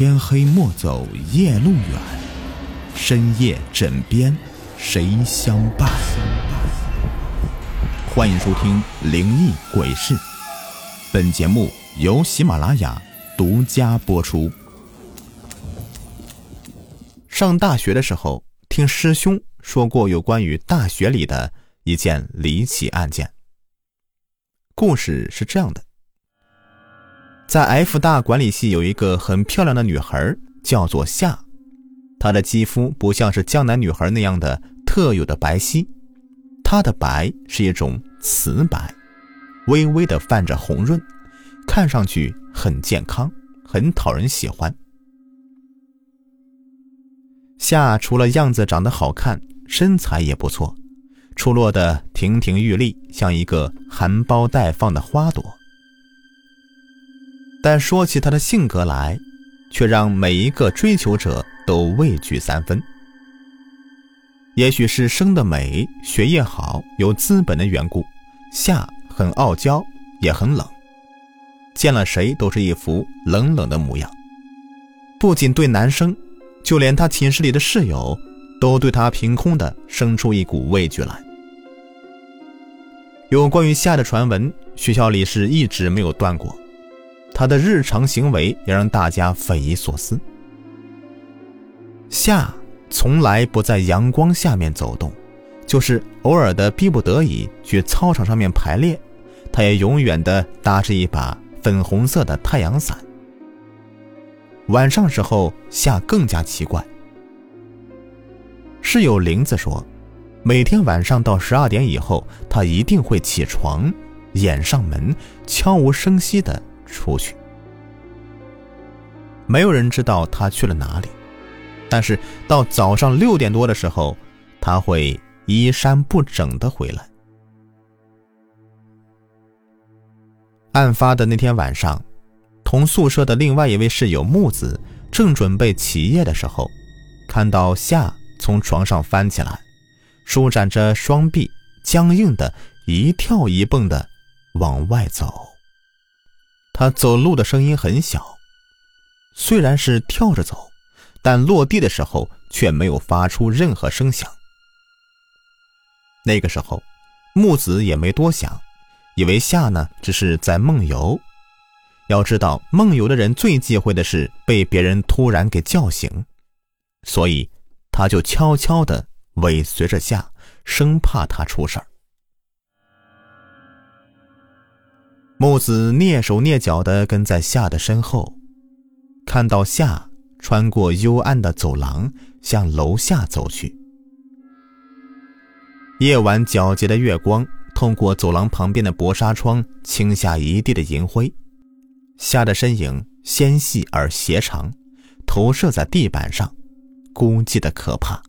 天黑莫走夜路远，深夜枕边谁相伴？欢迎收听《灵异鬼事》，本节目由喜马拉雅独家播出。上大学的时候，听师兄说过有关于大学里的一件离奇案件。故事是这样的：在 F 大管理系有一个很漂亮的女孩，叫做夏。她的肌肤不像是江南女孩那样的特有的白皙，她的白是一种瓷白，微微的泛着红润，看上去很健康，很讨人喜欢。夏除了样子长得好看，身材也不错，出落的亭亭玉立，像一个含苞待放的花朵。但说起她的性格来，却让每一个追求者都畏惧三分。也许是生的美、学业好、有资本的缘故，夏很傲娇，也很冷，见了谁都是一副冷冷的模样。不仅对男生。就连他寝室里的室友，都对他凭空的生出一股畏惧来。有关于夏的传闻，学校里是一直没有断过。他的日常行为也让大家匪夷所思。夏从来不在阳光下面走动，就是偶尔的逼不得已去操场上面排练，他也永远的搭着一把粉红色的太阳伞。晚上时候，夏更加奇怪。室友林子说，每天晚上到十二点以后，他一定会起床，掩上门，悄无声息的出去。没有人知道他去了哪里，但是到早上六点多的时候，他会衣衫不整的回来。案发的那天晚上。同宿舍的另外一位室友木子正准备起夜的时候，看到夏从床上翻起来，舒展着双臂，僵硬的一跳一蹦的往外走。他走路的声音很小，虽然是跳着走，但落地的时候却没有发出任何声响。那个时候，木子也没多想，以为夏呢只是在梦游。要知道，梦游的人最忌讳的是被别人突然给叫醒，所以他就悄悄的尾随着夏，生怕他出事儿。木子蹑手蹑脚的跟在夏的身后，看到夏穿过幽暗的走廊向楼下走去。夜晚皎洁的月光透过走廊旁边的薄纱窗，倾下一地的银灰。夏的身影纤细而斜长，投射在地板上，孤寂的可怕。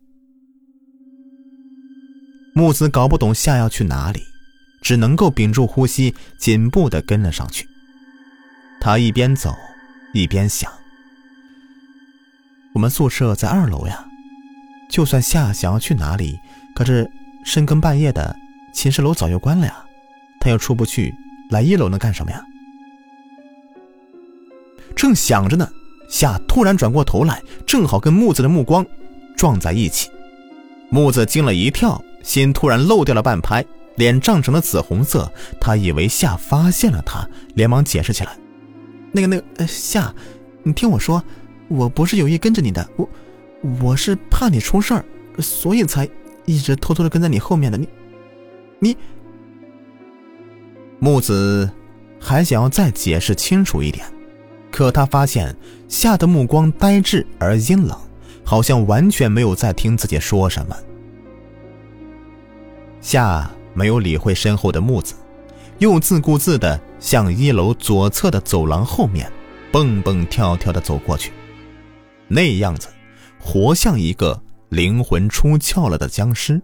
木子搞不懂夏要去哪里，只能够屏住呼吸，紧步的跟了上去。他一边走，一边想：我们宿舍在二楼呀，就算夏想要去哪里，可是深更半夜的，寝室楼早就关了呀，他又出不去，来一楼能干什么呀？正想着呢，夏突然转过头来，正好跟木子的目光撞在一起。木子惊了一跳，心突然漏掉了半拍，脸涨成了紫红色。他以为夏发现了他，连忙解释起来：“那个，那个，夏，你听我说，我不是有意跟着你的，我，我是怕你出事儿，所以才一直偷偷的跟在你后面的。你，你。”木子还想要再解释清楚一点。可他发现夏的目光呆滞而阴冷，好像完全没有在听自己说什么。夏没有理会身后的木子，又自顾自地向一楼左侧的走廊后面蹦蹦跳跳地走过去，那样子活像一个灵魂出窍了的僵尸。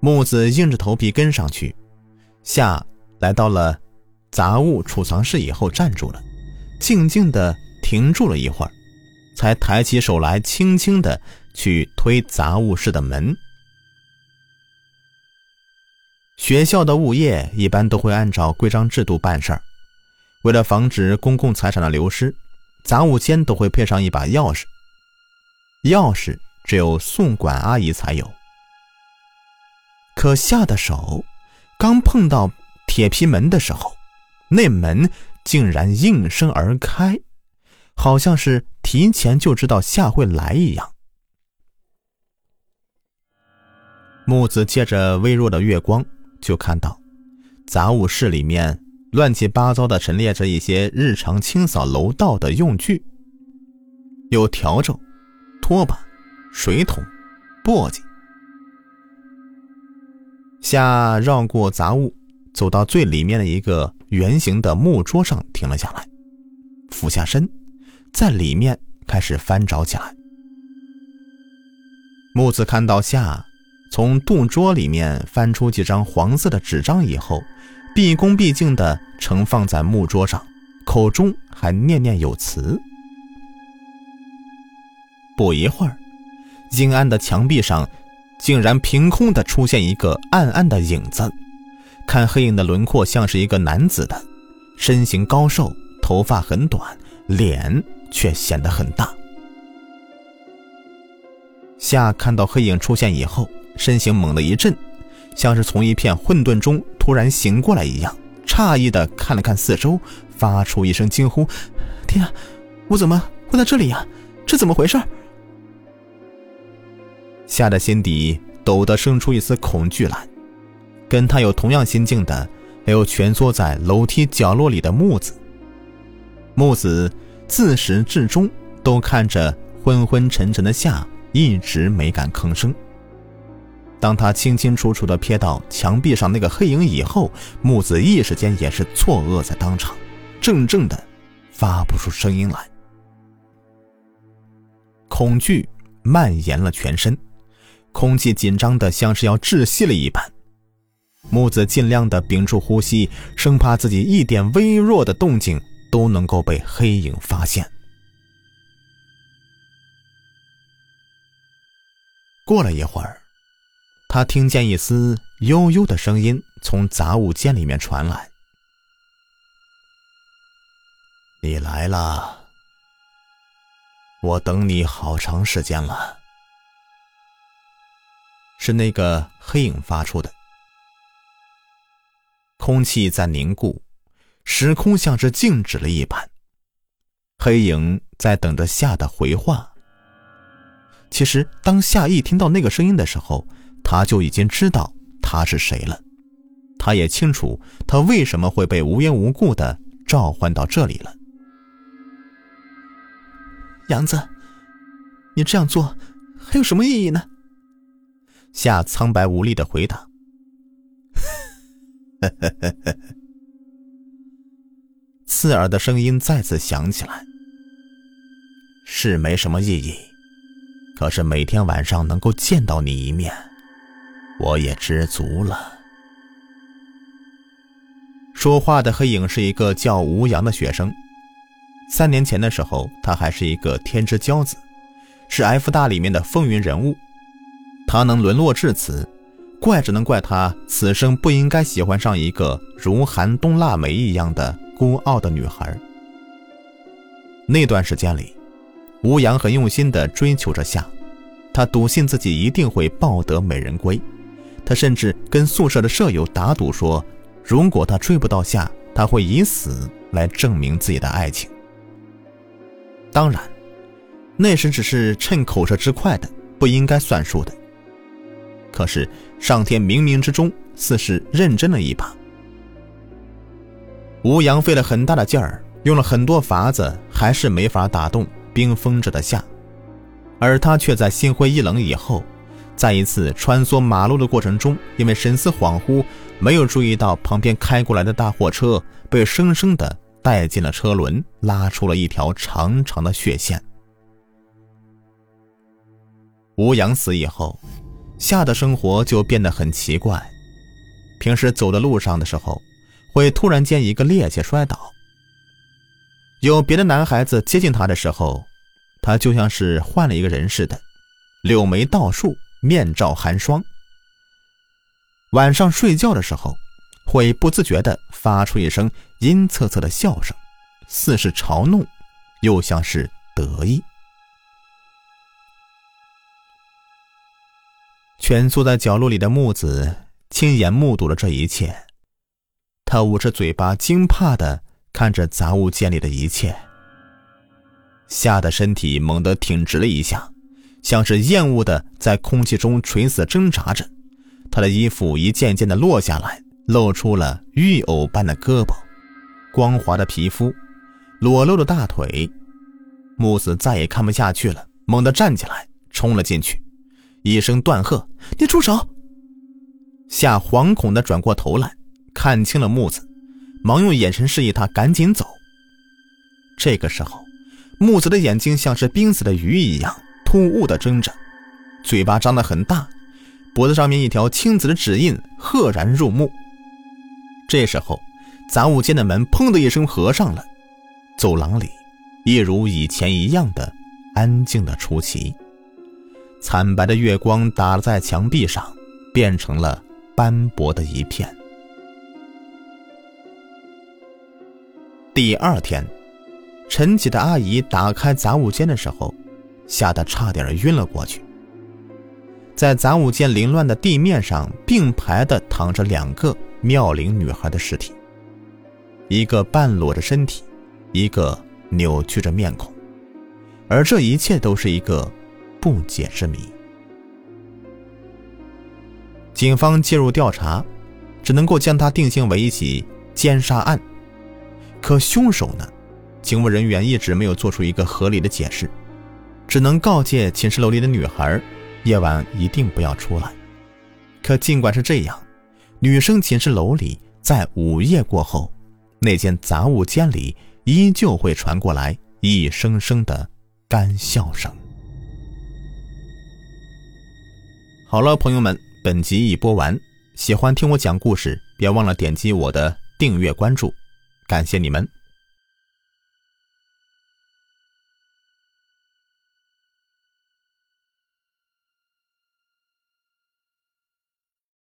木子硬着头皮跟上去，夏来到了杂物储藏室以后站住了。静静的停住了一会儿，才抬起手来，轻轻的去推杂物室的门。学校的物业一般都会按照规章制度办事儿，为了防止公共财产的流失，杂物间都会配上一把钥匙，钥匙只有宿管阿姨才有。可夏的手刚碰到铁皮门的时候，那门竟然应声而开，好像是提前就知道夏会来一样。木子借着微弱的月光，就看到杂物室里面乱七八糟的陈列着一些日常清扫楼道的用具，有笤帚、拖把、水桶、簸箕。夏绕过杂物，走到最里面的一个圆形的木桌上，停了下来，俯下身，在里面开始翻找起来。木子看到夏。从肚桌里面翻出几张黄色的纸张以后，毕恭毕敬地盛放在木桌上，口中还念念有词。不一会儿，阴暗的墙壁上竟然凭空地出现一个暗暗的影子，看黑影的轮廓像是一个男子的，身形高瘦，头发很短，脸却显得很大。夏看到黑影出现以后。身形猛地一震，像是从一片混沌中突然醒过来一样，诧异地看了看四周，发出一声惊呼：“天啊，我怎么会在这里呀？这怎么回事？”吓得心底陡地生出一丝恐惧来。跟他有同样心境的，还有蜷缩在楼梯角落里的木子。木子自始至终都看着昏昏沉沉的夏，一直没敢吭声。当他清清楚楚地瞥到墙壁上那个黑影以后，木子一时间也是错愕在当场，怔怔的，发不出声音来。恐惧蔓延了全身，空气紧张的像是要窒息了一般。木子尽量的屏住呼吸，生怕自己一点微弱的动静都能够被黑影发现。过了一会儿。他听见一丝悠悠的声音从杂物间里面传来：“你来了，我等你好长时间了。”是那个黑影发出的。空气在凝固，时空像是静止了一般。黑影在等着夏的回话。其实，当夏一听到那个声音的时候，他就已经知道他是谁了，他也清楚他为什么会被无缘无故的召唤到这里了。杨子，你这样做还有什么意义呢？夏苍白无力的回答：“ 刺耳的声音再次响起来，是没什么意义，可是每天晚上能够见到你一面。”我也知足了。说话的黑影是一个叫吴阳的学生。三年前的时候，他还是一个天之骄子，是 F 大里面的风云人物。他能沦落至此，怪只能怪他此生不应该喜欢上一个如寒冬腊梅一样的孤傲的女孩。那段时间里，吴阳很用心地追求着夏，他笃信自己一定会抱得美人归。他甚至跟宿舍的舍友打赌说，如果他追不到夏，他会以死来证明自己的爱情。当然，那时只是趁口舌之快的，不应该算数的。可是上天冥冥之中似是认真了一把。吴阳费了很大的劲儿，用了很多法子，还是没法打动冰封着的夏，而他却在心灰意冷以后。在一次穿梭马路的过程中，因为神思恍惚，没有注意到旁边开过来的大货车被生生的带进了车轮，拉出了一条长长的血线。吴阳死以后，夏的生活就变得很奇怪。平时走在路上的时候，会突然间一个趔趄摔倒。有别的男孩子接近他的时候，他就像是换了一个人似的，柳眉倒竖。面罩寒霜。晚上睡觉的时候，会不自觉地发出一声阴恻恻的笑声，似是嘲弄，又像是得意。蜷缩在角落里的木子亲眼目睹了这一切，他捂着嘴巴，惊怕的看着杂物间里的一切，吓得身体猛地挺直了一下，像是厌恶的在空气中垂死挣扎着。他的衣服一件件的落下来，露出了玉藕般的胳膊，光滑的皮肤，裸露的大腿。木子再也看不下去了，猛地站起来，冲了进去。一声断喝：“你住手！”夏惶恐的转过头来，看清了木子，忙用眼神示意他赶紧走。这个时候，木子的眼睛像是濒死的鱼一样突兀的睁着，嘴巴张得很大，脖子上面一条青紫的指印赫然入目。这时候，杂物间的门砰的一声合上了，走廊里一如以前一样的安静的出奇。惨白的月光打在墙壁上，变成了斑驳的一片。第二天，晨起的阿姨打开杂物间的时候，吓得差点晕了过去。在杂物间凌乱的地面上，并排的躺着两个妙龄女孩的尸体，一个半裸着身体，一个扭曲着面孔，而这一切都是一个。不解之谜。警方介入调查，只能够将他定性为一起奸杀案。可凶手呢？警务人员一直没有做出一个合理的解释，只能告诫寝室楼里的女孩，夜晚一定不要出来。可尽管是这样，女生寝室楼里在午夜过后，那间杂物间里依旧会传过来一声声的干笑声。好了，朋友们，本集已播完。喜欢听我讲故事，别忘了点击我的订阅关注，感谢你们。